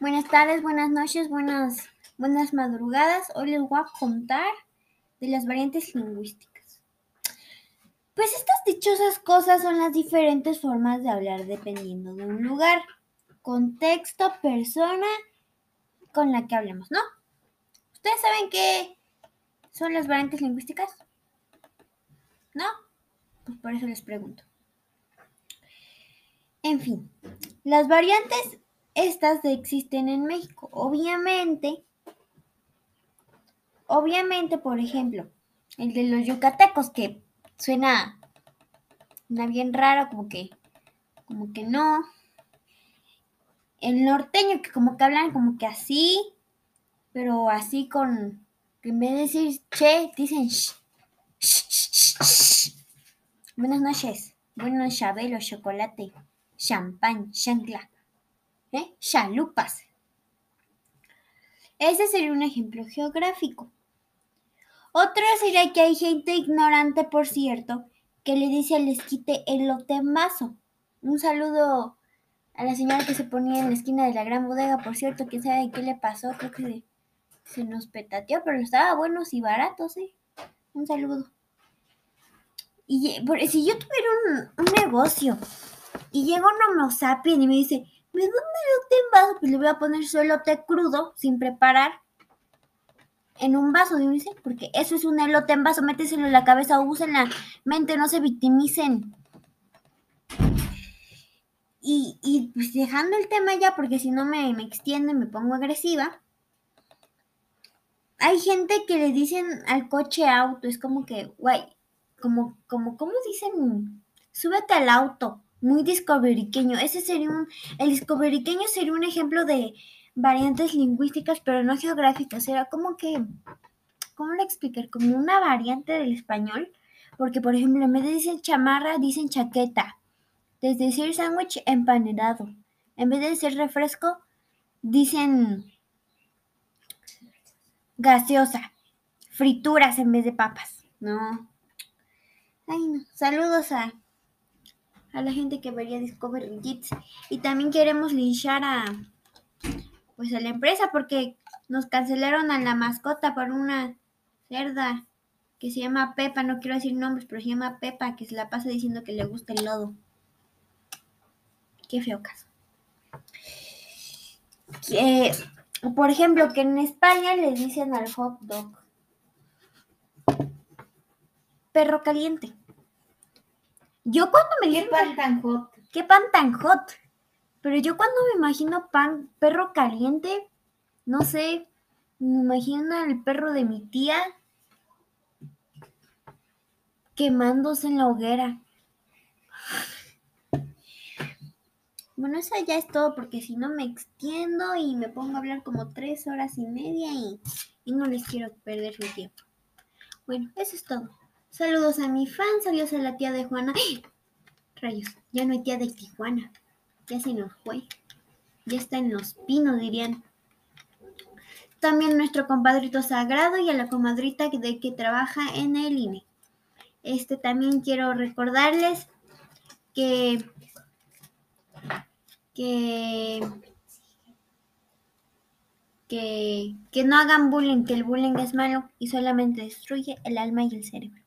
Buenas tardes, buenas noches, buenas, buenas madrugadas. Hoy les voy a contar de las variantes lingüísticas. Pues estas dichosas cosas son las diferentes formas de hablar dependiendo de un lugar, contexto, persona con la que hablemos, ¿no? ¿Ustedes saben qué son las variantes lingüísticas? ¿No? Pues por eso les pregunto. En fin, las variantes estas existen en México. Obviamente, obviamente, por ejemplo, el de los yucatecos que suena, suena bien raro, como que, como que no. El norteño que como que hablan como que así, pero así con, que en vez de decir che, dicen sh, Buenas noches. Buenos chabelo, chocolate, champán, chancla. ¿Eh? chalupas. Ese sería un ejemplo geográfico. Otro sería que hay gente ignorante, por cierto, que le dice al esquite elote en vaso. Un saludo a la señora que se ponía en la esquina de la gran bodega, por cierto, quién sabe qué le pasó, creo que se nos petateó, pero estaba buenos y baratos, ¿eh? Un saludo. Y si yo tuviera un, negocio y llega un homo sapiens y me dice, un elote en vaso, pues le voy a poner su elote crudo, sin preparar, en un vaso, dice, porque eso es un elote en vaso, méteselo en la cabeza, usen la mente, no se victimicen. Y, y pues dejando el tema ya, porque si no me, me extiendo y me pongo agresiva, hay gente que le dicen al coche auto, es como que, guay, como, como, ¿cómo dicen? Súbete al auto muy discoveriqueño. Ese sería un, el discoveriqueño sería un ejemplo de variantes lingüísticas, pero no geográficas. Era como que, ¿cómo lo explicar? Como una variante del español. Porque, por ejemplo, en vez de decir chamarra, dicen chaqueta. Desde decir sándwich, empanelado. En vez de decir refresco, dicen gaseosa. Frituras en vez de papas. No. Ay, no. Saludos a a la gente que vería Discovery Kids. Y también queremos linchar a pues a la empresa porque nos cancelaron a la mascota por una cerda que se llama Pepa, no quiero decir nombres, pero se llama Pepa, que se la pasa diciendo que le gusta el lodo. Qué feo caso. por ejemplo, que en España le dicen al hot dog perro caliente. Yo cuando me ¿Qué pan tan hot? ¿Qué pan tan hot? Pero yo cuando me imagino pan, perro caliente, no sé, me imagino al perro de mi tía quemándose en la hoguera. Bueno, eso ya es todo porque si no me extiendo y me pongo a hablar como tres horas y media y, y no les quiero perder su tiempo. Bueno, eso es todo. Saludos a mi fan, saludos a la tía de Juana. ¡Ay! Rayos, ya no hay tía de Tijuana. Ya se nos fue. Ya está en los pinos, dirían. También nuestro compadrito sagrado y a la comadrita de que trabaja en el INE. Este también quiero recordarles que que que, que no hagan bullying, que el bullying es malo y solamente destruye el alma y el cerebro.